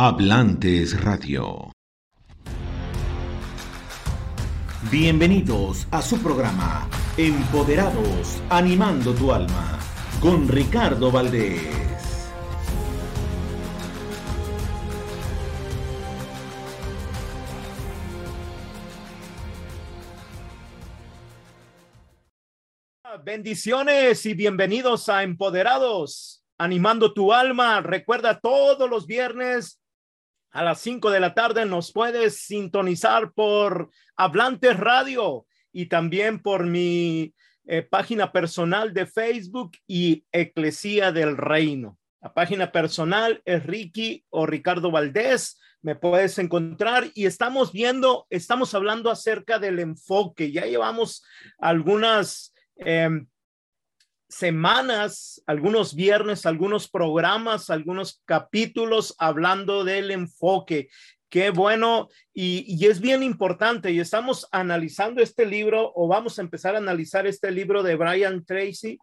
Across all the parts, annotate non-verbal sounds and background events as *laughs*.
Hablantes Radio. Bienvenidos a su programa Empoderados, animando tu alma, con Ricardo Valdés. Bendiciones y bienvenidos a Empoderados, animando tu alma. Recuerda todos los viernes a las 5 de la tarde nos puedes sintonizar por Hablantes Radio y también por mi eh, página personal de Facebook y Eclesía del Reino. La página personal es Ricky o Ricardo Valdés. Me puedes encontrar y estamos viendo, estamos hablando acerca del enfoque. Ya llevamos algunas Em, semanas, algunos viernes, algunos programas, algunos capítulos hablando del enfoque. Qué bueno y, y, es bien importante y estamos analizando este libro o vamos a empezar a analizar este libro de Brian Tracy,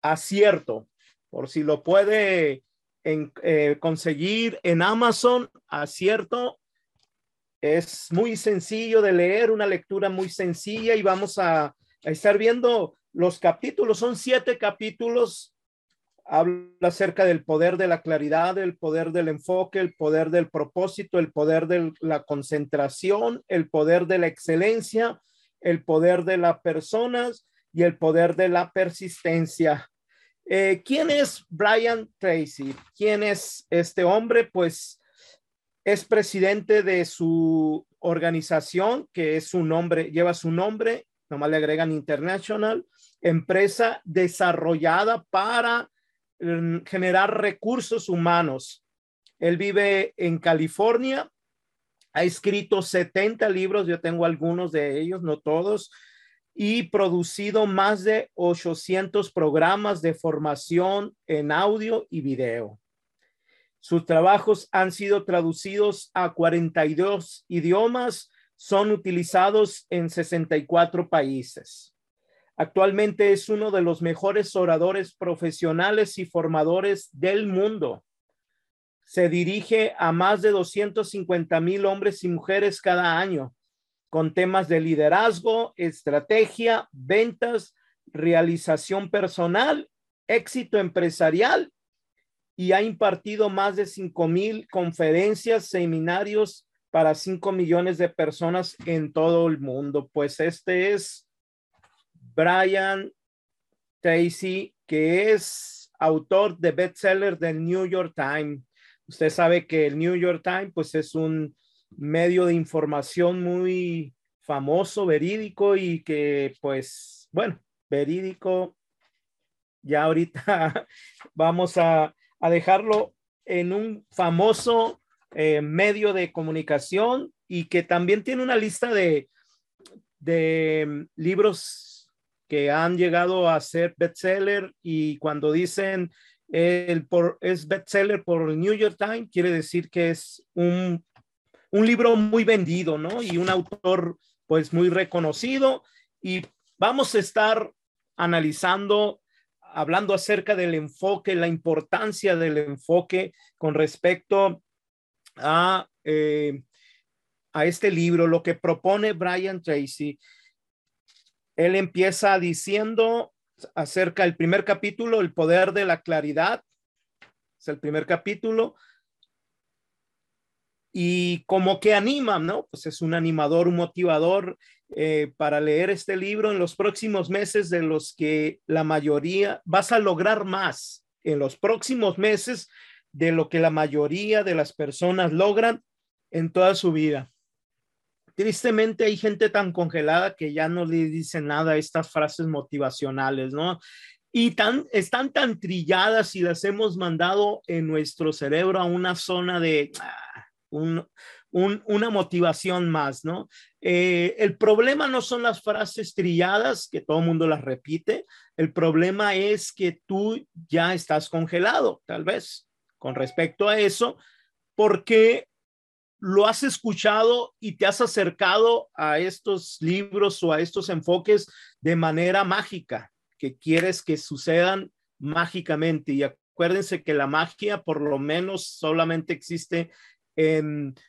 Acierto, por si lo puede en, eh, conseguir en Amazon, Acierto. Es muy sencillo de leer, una lectura muy sencilla y vamos a, a estar viendo los capítulos, son siete capítulos, habla acerca del poder de la claridad, el poder del enfoque, el poder del propósito, el poder de la concentración, el poder de la excelencia, el poder de las personas y el poder de la persistencia. Eh, ¿Quién es Brian Tracy? ¿Quién es este hombre? Pues es presidente de su organización, que es su nombre, lleva su nombre, nomás le agregan International, empresa desarrollada para mm, generar recursos humanos. Él vive en California, ha escrito 70 libros, yo tengo algunos de ellos, no todos, y producido más de 800 programas de formación en audio y video. Sus trabajos han sido traducidos a 42 idiomas, son utilizados en 64 países. Actualmente es uno de los mejores oradores profesionales y formadores del mundo. Se dirige a más de 250 mil hombres y mujeres cada año con temas de liderazgo, estrategia, ventas, realización personal, éxito empresarial y ha impartido más de 5 mil conferencias, seminarios para 5 millones de personas en todo el mundo. Pues este es Brian Tracy, que es autor de bestseller del New York Times. Usted sabe que el New York Times, pues es un medio de información muy famoso, verídico y que, pues, bueno, verídico. Ya ahorita *laughs* vamos a, dejarlo en un famoso eh, medio de comunicación y que también tiene una lista de, de libros que han llegado a ser bestseller y cuando dicen el por, es bestseller por el New York Times, quiere decir que es un, un libro muy vendido, ¿no? Y un autor pues muy reconocido y vamos a estar analizando, hablando acerca del enfoque, la importancia del enfoque con respecto a, eh, a este libro, lo que propone Brian Tracy él empieza diciendo acerca del primer capítulo, el poder de la claridad. Es el primer capítulo. Y como que anima, ¿no? Pues es un animador, un motivador eh, para leer este libro en los próximos meses de los que la mayoría, vas a lograr más en los próximos meses de lo que la mayoría de las personas logran en toda su vida. Tristemente hay gente tan congelada que ya no le dice nada a estas frases motivacionales, ¿no? Y tan, están tan trilladas y las hemos mandado en nuestro cerebro a una zona de ah, una motivación más, ¿no? Eh, el problema no son las frases trilladas, que todo el mundo las repite, el problema es que tú ya estás congelado, tal vez, con respecto a eso, porque lo has escuchado y te has acercado a estos libros o a estos enfoques de manera mágica, que quieres que sucedan mágicamente. Y acuérdense que la magia por lo menos solamente existe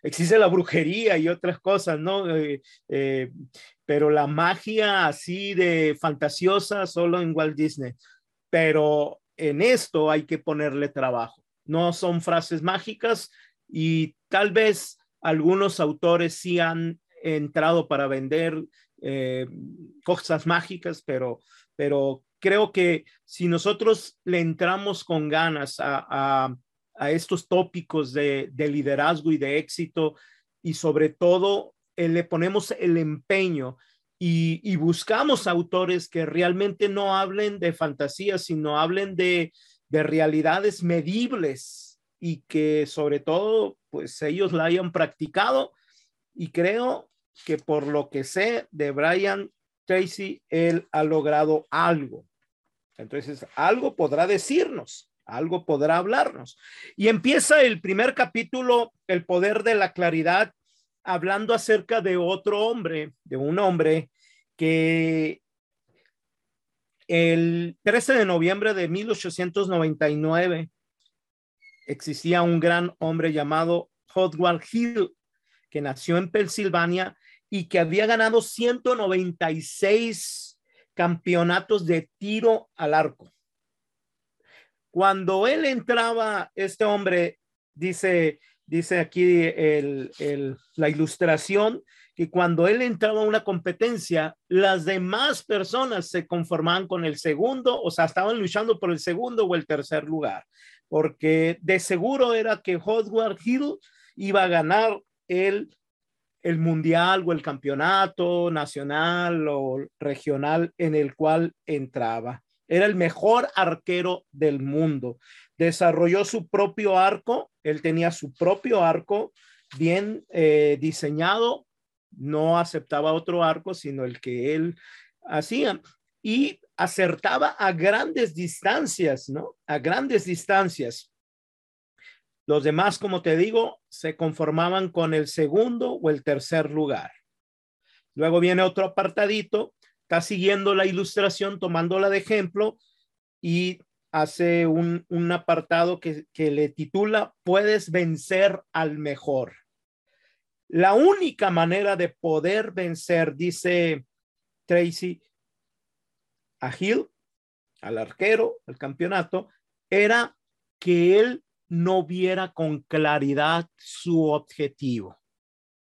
existe la brujería y otras cosas, ¿no? Eh, eh, pero la magia así de fantasiosa solo en Walt Disney. Pero en esto hay que ponerle trabajo. No son frases mágicas y tal vez algunos autores sí han entrado para vender eh, cosas mágicas, pero, pero creo que si nosotros le entramos con ganas a, estos tópicos de, liderazgo y de éxito y sobre todo eh, le ponemos el empeño y, buscamos autores que realmente no hablen de fantasías, sino hablen de, de realidades medibles y que sobre todo pues ellos la hayan practicado y creo que por lo que sé de Brian Tracy, él ha logrado algo. Entonces, algo podrá decirnos, algo podrá hablarnos. Y empieza el primer capítulo, El poder de la claridad, hablando acerca de otro hombre, de un hombre que el 13 de noviembre de 1899 existía un gran hombre llamado Howard Hill, que nació en Pensilvania y que había ganado 196 campeonatos de tiro al arco. Cuando él entraba, este hombre dice, dice aquí el, la ilustración, que cuando él entraba a una competencia, las demás personas se conformaban con el segundo, o sea, estaban luchando por el segundo o el tercer lugar, porque de seguro era que Howard Hill iba a ganar el el mundial o el campeonato nacional o regional en el cual entraba. Era el mejor arquero del mundo. Desarrolló su propio arco, él tenía su propio arco bien eh, diseñado, no aceptaba otro arco, sino el que él hacía. Y acertaba a grandes distancias, ¿no? A grandes distancias. Los demás, como te digo, se conformaban con el segundo o el tercer lugar. Luego viene otro apartadito, está siguiendo la ilustración, tomándola de ejemplo y hace un, apartado que, que le titula Puedes vencer al mejor. La única manera de poder vencer, dice Tracy, a al arquero, al campeonato, era que él no viera con claridad su objetivo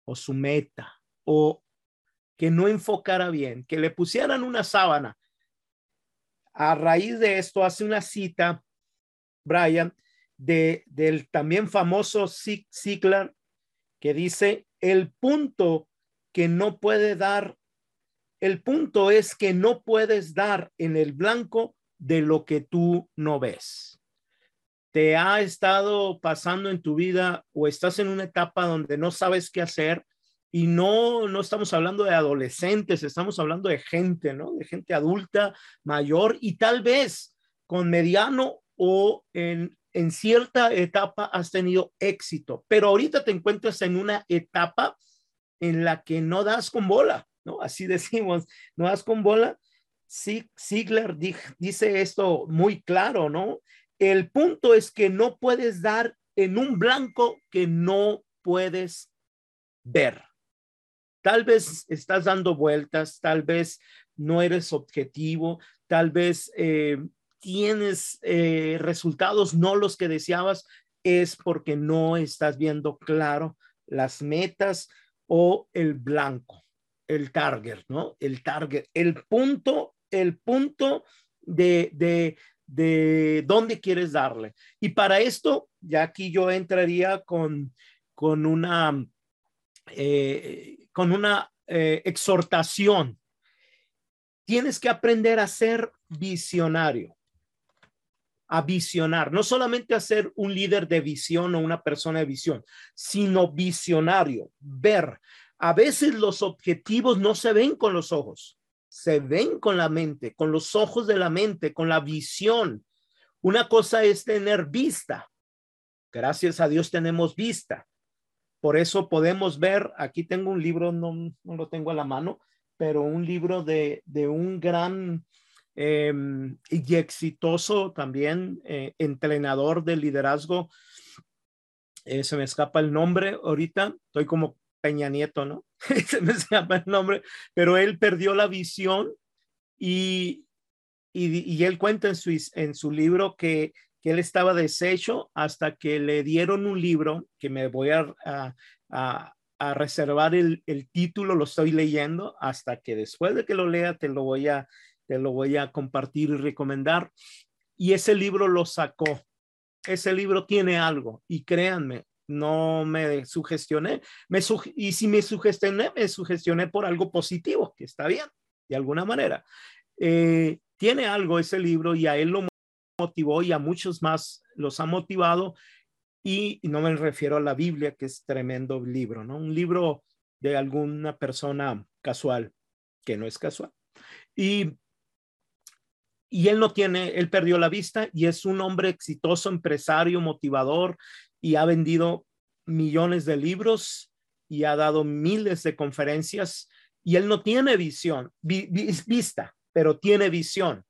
o su meta o que no enfocara bien, que le pusieran una sábana. A raíz de esto hace una cita, Brian, de, del también famoso Ziegler, que dice, el punto que no puede dar, el punto es que no puedes dar en el blanco de lo que tú no ves. Te ha estado pasando en tu vida o estás en una etapa donde no sabes qué hacer y no, no estamos hablando de adolescentes, estamos hablando de gente, ¿no? De gente adulta, mayor y tal vez con mediano o en, en cierta etapa has tenido éxito, pero ahorita te encuentras en una etapa en la que no das con bola, ¿no? Así *laughs* decimos, no das con bola. Ziegler dice esto muy claro, ¿no? El punto es que no puedes dar en un blanco que no puedes ver. Tal vez estás dando vueltas, tal vez no eres objetivo, tal vez eh, tienes eh, resultados no los que deseabas, es porque no estás viendo claro las metas o el blanco, el target, ¿no? El target, el punto, el punto de, de, de dónde quieres darle. Y para esto, ya aquí yo entraría con, con una, eh, con una eh, exhortación. Tienes que aprender a ser visionario, a visionar, no solamente a ser un líder de visión o una persona de visión, sino visionario, ver. A veces los objetivos no se ven con los ojos se ven con la mente, con los ojos de la mente, con la visión. Una cosa es tener vista. Gracias a Dios tenemos vista. Por eso podemos ver, aquí tengo un libro, no, lo tengo a la mano, pero un libro de, un gran em, y exitoso también eh, entrenador de liderazgo eh, se me escapa el nombre ahorita, estoy como Peña Nieto, ¿no? *laughs* se me escapa el nombre, pero él perdió la visión y, y, él cuenta en su, en su libro que, que, él estaba deshecho hasta que le dieron un libro que me voy a, a, a reservar el, el, título, lo estoy leyendo hasta que después de que lo lea te lo voy a, te lo voy a compartir y recomendar. Y ese libro lo sacó. Ese libro tiene algo y créanme, no me sugestioné. Me y si me sugestioné, me sugestioné por algo positivo, que está bien, de alguna manera. Eh, tiene algo ese libro y a él lo motivó y a muchos más los ha motivado. Y, no me refiero a la Biblia, que es tremendo libro, ¿no? Un libro de alguna persona casual, que no es casual. Y, y él no tiene, él perdió la vista y es un hombre exitoso, empresario, motivador y ha vendido millones de libros y ha dado miles de conferencias y él no tiene visión, vista, pero tiene visión.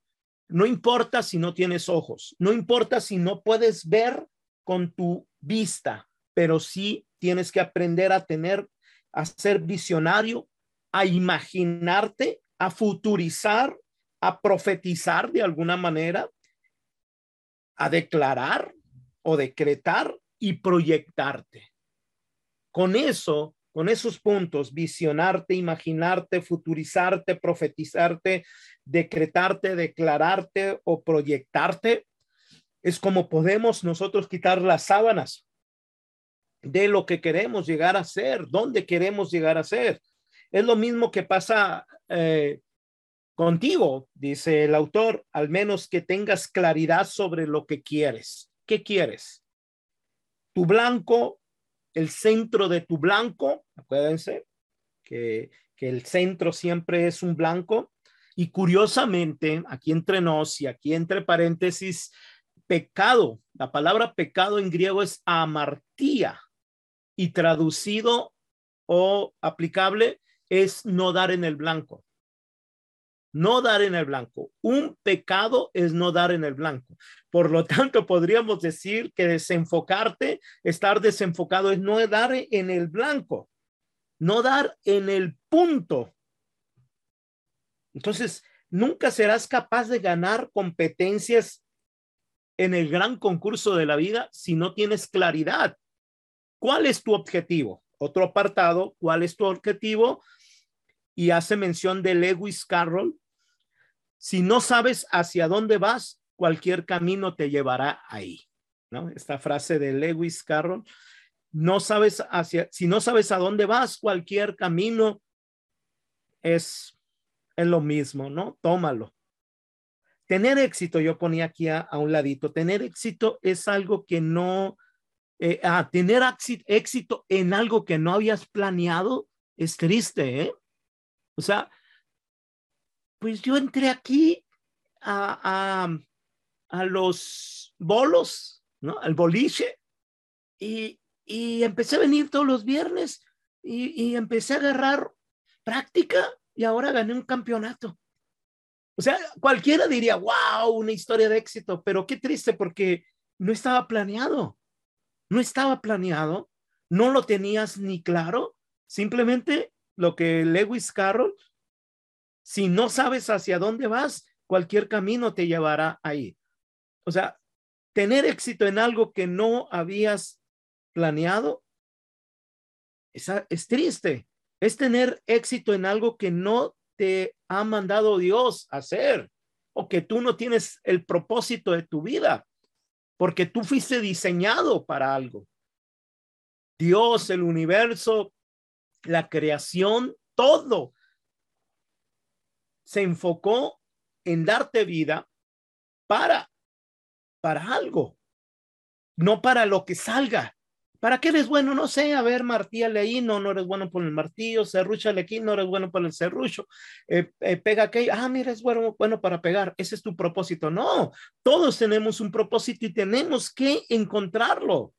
No importa si no tienes ojos, no importa si no puedes ver con tu vista, pero sí tienes que aprender a tener, a ser visionario, a imaginarte, a futurizar, a profetizar de alguna manera, a declarar o decretar y proyectarte. Con eso, con esos puntos, visionarte, imaginarte, futurizarte, profetizarte, decretarte, declararte o proyectarte, es como podemos nosotros quitar las sábanas de lo que queremos llegar a ser, dónde queremos llegar a ser. Es lo mismo que pasa eh, contigo, dice el autor, al menos que tengas claridad sobre lo que quieres. ¿Qué quieres? Tu blanco, el centro de tu blanco, acuérdense que, que el centro siempre es un blanco. Y curiosamente, aquí entre nos y aquí entre paréntesis, pecado, la palabra pecado en griego es amartía y traducido o aplicable es no dar en el blanco no dar en el blanco. Un pecado es no dar en el blanco. Por lo tanto, podríamos decir que desenfocarte, estar desenfocado es no dar en el blanco, no dar en el punto. Entonces, nunca serás capaz de ganar competencias en el gran concurso de la vida si no tienes claridad. ¿Cuál es tu objetivo? Otro apartado, ¿cuál es tu objetivo? Y hace mención de Lewis Carroll, si no sabes hacia dónde vas, cualquier camino te llevará ahí. ¿no? Esta frase de Lewis Carroll, no sabes hacia, si no sabes a dónde vas, cualquier camino es, es lo mismo, ¿no? Tómalo. Tener éxito, yo ponía aquí a, un ladito, tener éxito es algo que no, eh, ah, tener éxito en algo que no habías planeado es triste, ¿eh? O sea, pues yo entré aquí a, a, los bolos, ¿no? Al boliche y, y, empecé a venir todos los viernes y, y empecé a agarrar práctica y ahora gané un campeonato. O sea, cualquiera diría, wow, una historia de éxito, pero qué triste porque no estaba planeado. No estaba planeado, no lo tenías ni claro. Simplemente lo que Lewis Carroll si no sabes hacia dónde vas, cualquier camino te llevará ahí. O sea, tener éxito en algo que no habías planeado es, triste. Es tener éxito en algo que no te ha mandado Dios hacer o que tú no tienes el propósito de tu vida, porque tú fuiste diseñado para algo. Dios, el universo, la creación, todo se enfocó en darte vida para, para algo, no para lo que salga. ¿Para qué eres bueno? No sé, a ver, martíale ahí, no, no eres bueno por el martillo, serrúchale aquí, no eres bueno por el serrucho, eh, eh, pega aquí, ah, mira, es bueno, bueno para pegar, ese es tu propósito. No, todos tenemos un propósito y tenemos que encontrarlo.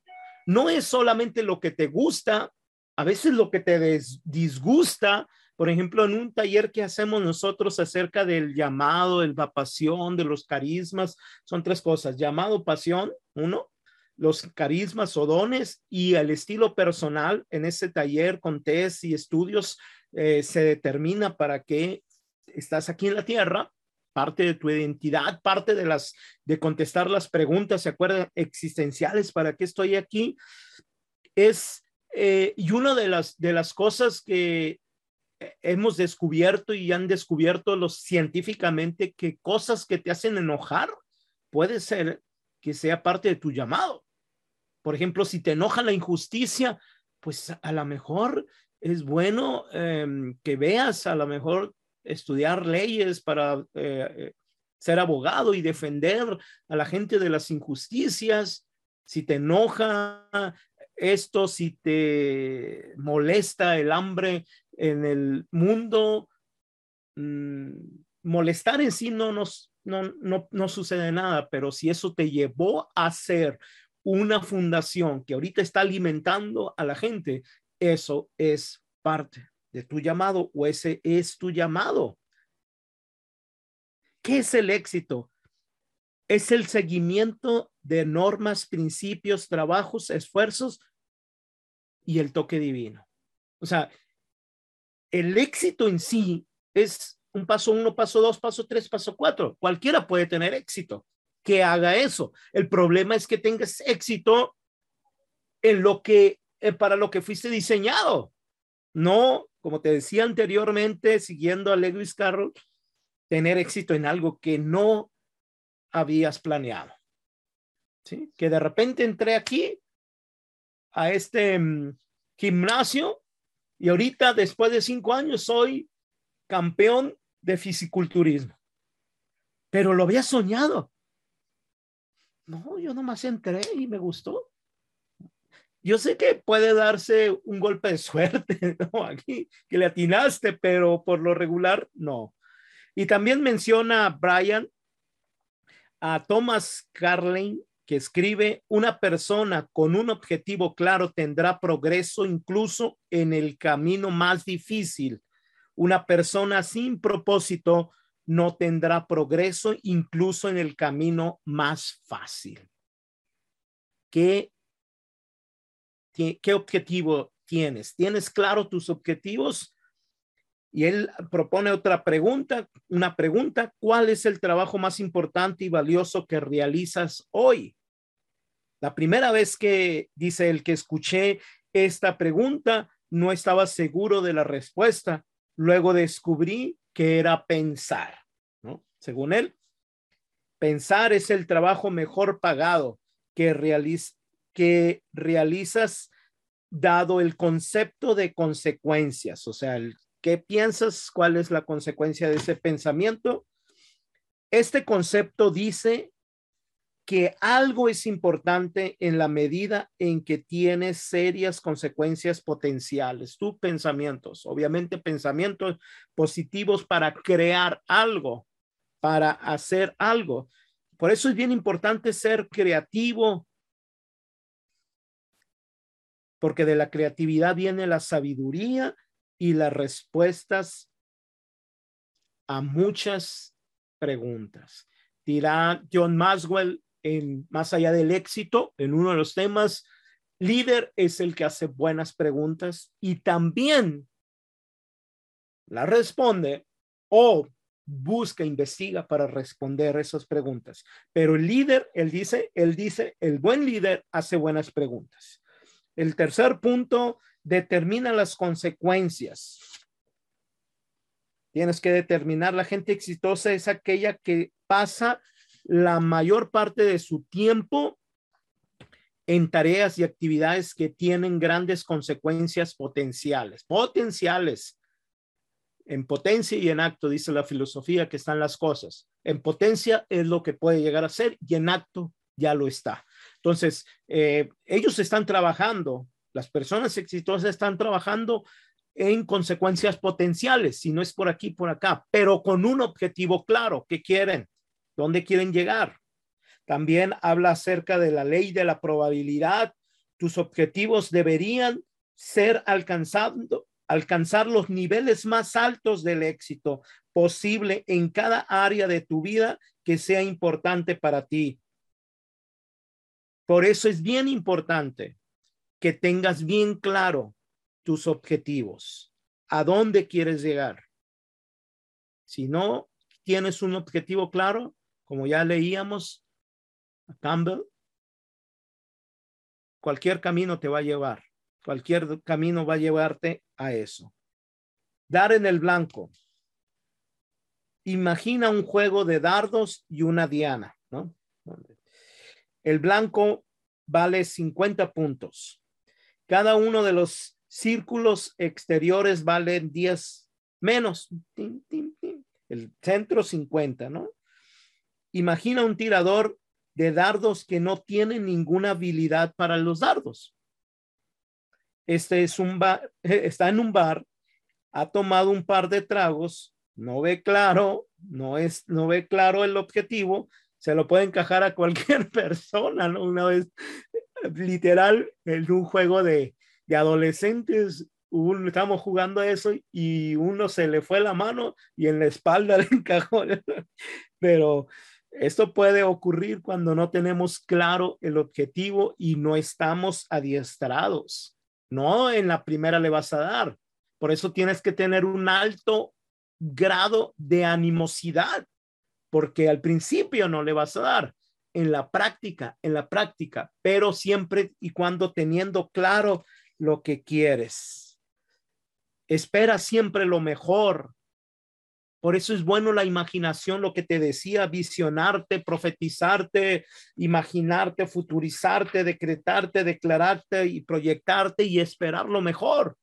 No es solamente lo que te gusta, a veces lo que te disgusta, por ejemplo, en un taller que hacemos nosotros acerca del llamado, de la pasión, de los carismas, son tres cosas. Llamado, pasión, uno. los carismas o dones y el estilo personal en ese taller con test y estudios eh, se determina para qué estás aquí en la tierra, parte de tu identidad, parte de las de contestar las preguntas, ¿se acuerdan? Existenciales, ¿para qué estoy aquí? Es, eh, y una de las, de las cosas que hemos descubierto y han descubierto los científicamente que cosas que te hacen enojar puede ser que sea parte de tu llamado. Por ejemplo, si te enoja la injusticia, pues a lo mejor es bueno em, que veas, a lo mejor estudiar leyes para eh, ser abogado y defender a la gente de las injusticias. Si te enoja esto, si te molesta el hambre en el mundo, mm, molestar en sí no nos, no, no, no sucede nada, pero si eso te llevó a ser una fundación que ahorita está alimentando a la gente, eso es parte de tu llamado o ese es tu llamado. ¿Qué es el éxito? Es el seguimiento de normas, principios, trabajos, esfuerzos y el toque divino. O sea, el éxito en sí es un paso uno, paso dos, paso tres, paso cuatro. Cualquiera puede tener éxito que haga eso. El problema es que tengas éxito en lo que, eh, para lo que fuiste diseñado. No, como te decía anteriormente, siguiendo a Lewis Carroll, tener éxito en algo que no habías planeado. ¿Sí? Que de repente entré aquí a este mm, gimnasio y ahorita, después de cinco años, soy campeón de fisiculturismo. Pero lo había soñado. No, yo nomás entré y me gustó. Yo sé que puede darse un golpe de suerte, *laughs* ¿no? Aquí, que le atinaste, pero por lo regular, no. Y también menciona Brian a Thomas Carlin, escribe, una persona con un objetivo claro tendrá progreso incluso en el camino más difícil. Una persona sin propósito no tendrá progreso incluso en el camino más fácil. ¿Qué, qué, objetivo tienes? ¿Tienes claro tus objetivos? Y él propone otra pregunta, una pregunta, ¿cuál es el trabajo más importante y valioso que realizas hoy? La primera vez que dice el que escuché esta pregunta, no estaba seguro de la respuesta. Luego descubrí que era pensar, ¿no? Según él, pensar es el trabajo mejor pagado que, realizas dado el concepto de consecuencias, o sea, ¿qué piensas? ¿Cuál es la consecuencia de ese pensamiento? Este concepto dice que algo es importante en la medida en que tiene serias consecuencias potenciales. Tus pensamientos, obviamente pensamientos positivos para crear algo, para hacer algo. Por eso es bien importante ser creativo, porque de la creatividad viene la sabiduría y las respuestas a muchas preguntas. Dirá John Maswell en Más allá del éxito, en uno de los temas, líder es el que hace buenas preguntas y también la responde o busca, investiga para responder esas preguntas. Pero el líder, él dice, él dice, el buen líder hace buenas preguntas. El tercer punto, determina las consecuencias. Tienes que determinar, la gente exitosa es aquella que pasa la mayor parte de su tiempo en tareas y actividades que tienen grandes consecuencias potenciales, potenciales. En potencia y en acto, dice la filosofía, que están las cosas. En potencia es lo que puede llegar a ser y en acto ya lo está. Entonces, eh, ellos están trabajando, las personas exitosas están trabajando en consecuencias potenciales, si no es por aquí, por acá, pero con un objetivo claro, ¿qué quieren? ¿Dónde quieren llegar? También habla acerca de la ley de la probabilidad. Tus objetivos deberían ser alcanzando, alcanzar los niveles más altos del éxito posible en cada área de tu vida que sea importante para ti. Por eso es bien importante que tengas bien claro tus objetivos, a dónde quieres llegar. Si no tienes un objetivo claro, como ya leíamos a Campbell, cualquier camino te va a llevar, cualquier camino va a llevarte a eso. Dar en el blanco. Imagina un juego de dardos y una diana, ¿no? El blanco vale 50 puntos. Cada uno de los círculos exteriores vale 10 menos. El centro 50, ¿no? Imagina un tirador de dardos que no tiene ninguna habilidad para los dardos. Este es un bar, *laughs* está en un bar, ha tomado un par de tragos, no ve claro, no es, no ve claro el objetivo, se lo puede encajar a *laughs* cualquier persona, ¿no? Una vez, literal, en un juego de, de adolescentes, un, estamos jugando eso y uno se le fue la mano y en la espalda *laughs* le encajó. Pero esto puede ocurrir cuando no tenemos claro el objetivo y no estamos adiestrados. No en la primera le vas a dar. Por eso tienes que tener un alto grado de animosidad, porque al principio no le vas a dar. En la práctica, en la práctica, pero siempre y cuando teniendo claro lo que quieres. Espera siempre lo mejor, por eso es bueno la imaginación, lo que te decía, visionarte, profetizarte, imaginarte, futurizarte, decretarte, declararte y proyectarte y esperar lo mejor.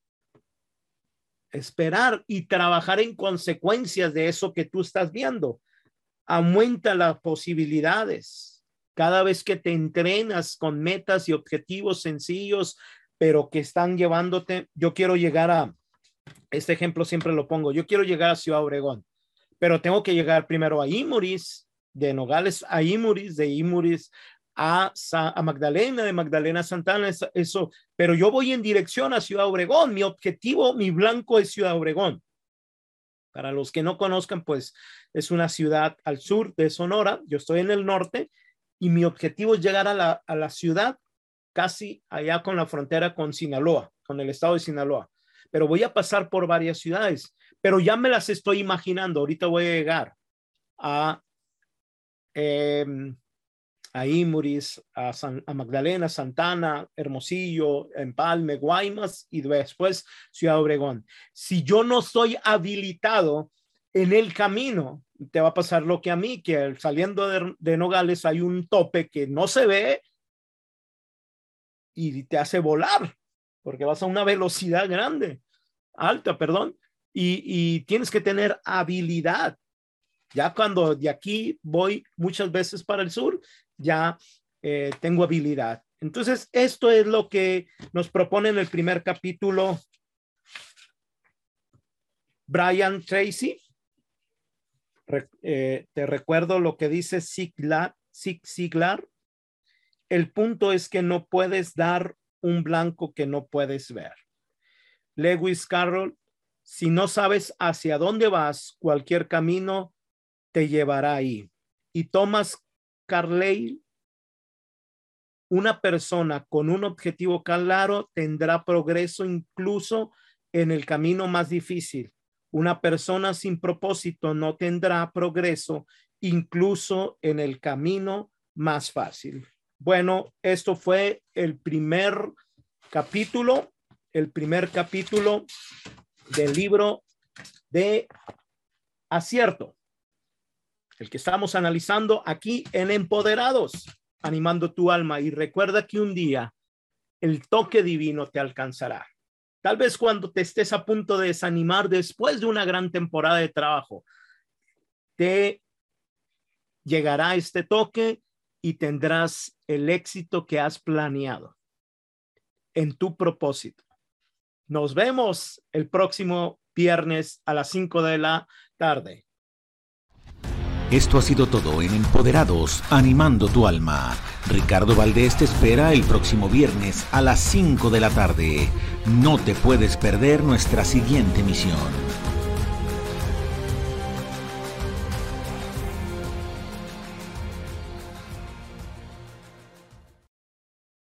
Esperar y trabajar en consecuencias de eso que tú estás viendo. Aumenta las posibilidades. Cada vez que te entrenas con metas y objetivos sencillos, pero que están llevándote, yo quiero llegar a, este ejemplo siempre lo pongo, yo quiero llegar a Ciudad Obregón pero tengo que llegar primero a Imuris, de Nogales a Imuris, de Imuris a, Magdalena, de Magdalena a Santana, eso, pero yo voy en dirección a Ciudad Obregón, mi objetivo, mi blanco es Ciudad Obregón. Para los que no conozcan, pues es una ciudad al sur de Sonora, yo estoy en el norte y mi objetivo es llegar a la ciudad casi allá con la frontera con Sinaloa, con el estado de Sinaloa, pero voy a pasar por varias ciudades pero ya me las estoy imaginando. Ahorita voy a llegar a, eh, a Imuris, a, a, Magdalena, Santana, Hermosillo, Empalme, Guaymas y después Ciudad Obregón. Si yo no estoy habilitado en el camino, te va a pasar lo que a mí, que saliendo de, de Nogales hay un tope que no se ve y te hace volar, porque vas a una velocidad grande, alta, perdón y, tienes que tener habilidad. Ya cuando de aquí voy muchas veces para el sur, ya eh, tengo habilidad. Entonces, esto es lo que nos propone en el primer capítulo Brian Tracy. Eh, te recuerdo lo que dice Zig Ziglar. El punto es que no puedes dar un blanco que no puedes ver. Lewis Carroll si no sabes hacia dónde vas, cualquier camino te llevará ahí. Y Thomas Carlyle, una persona con un objetivo claro tendrá progreso incluso en el camino más difícil. Una persona sin propósito no tendrá progreso incluso en el camino más fácil. Bueno, esto fue el primer capítulo, el primer capítulo del libro de acierto, el que estamos analizando aquí en Empoderados, animando tu alma. Y recuerda que un día el toque divino te alcanzará. Tal vez cuando te estés a punto de desanimar después de una gran temporada de trabajo, te llegará este toque y tendrás el éxito que has planeado en tu propósito. Nos vemos el próximo viernes a las 5 de la tarde. Esto ha sido todo en Empoderados, animando tu alma. Ricardo Valdés te espera el próximo viernes a las 5 de la tarde. No te puedes perder nuestra siguiente misión.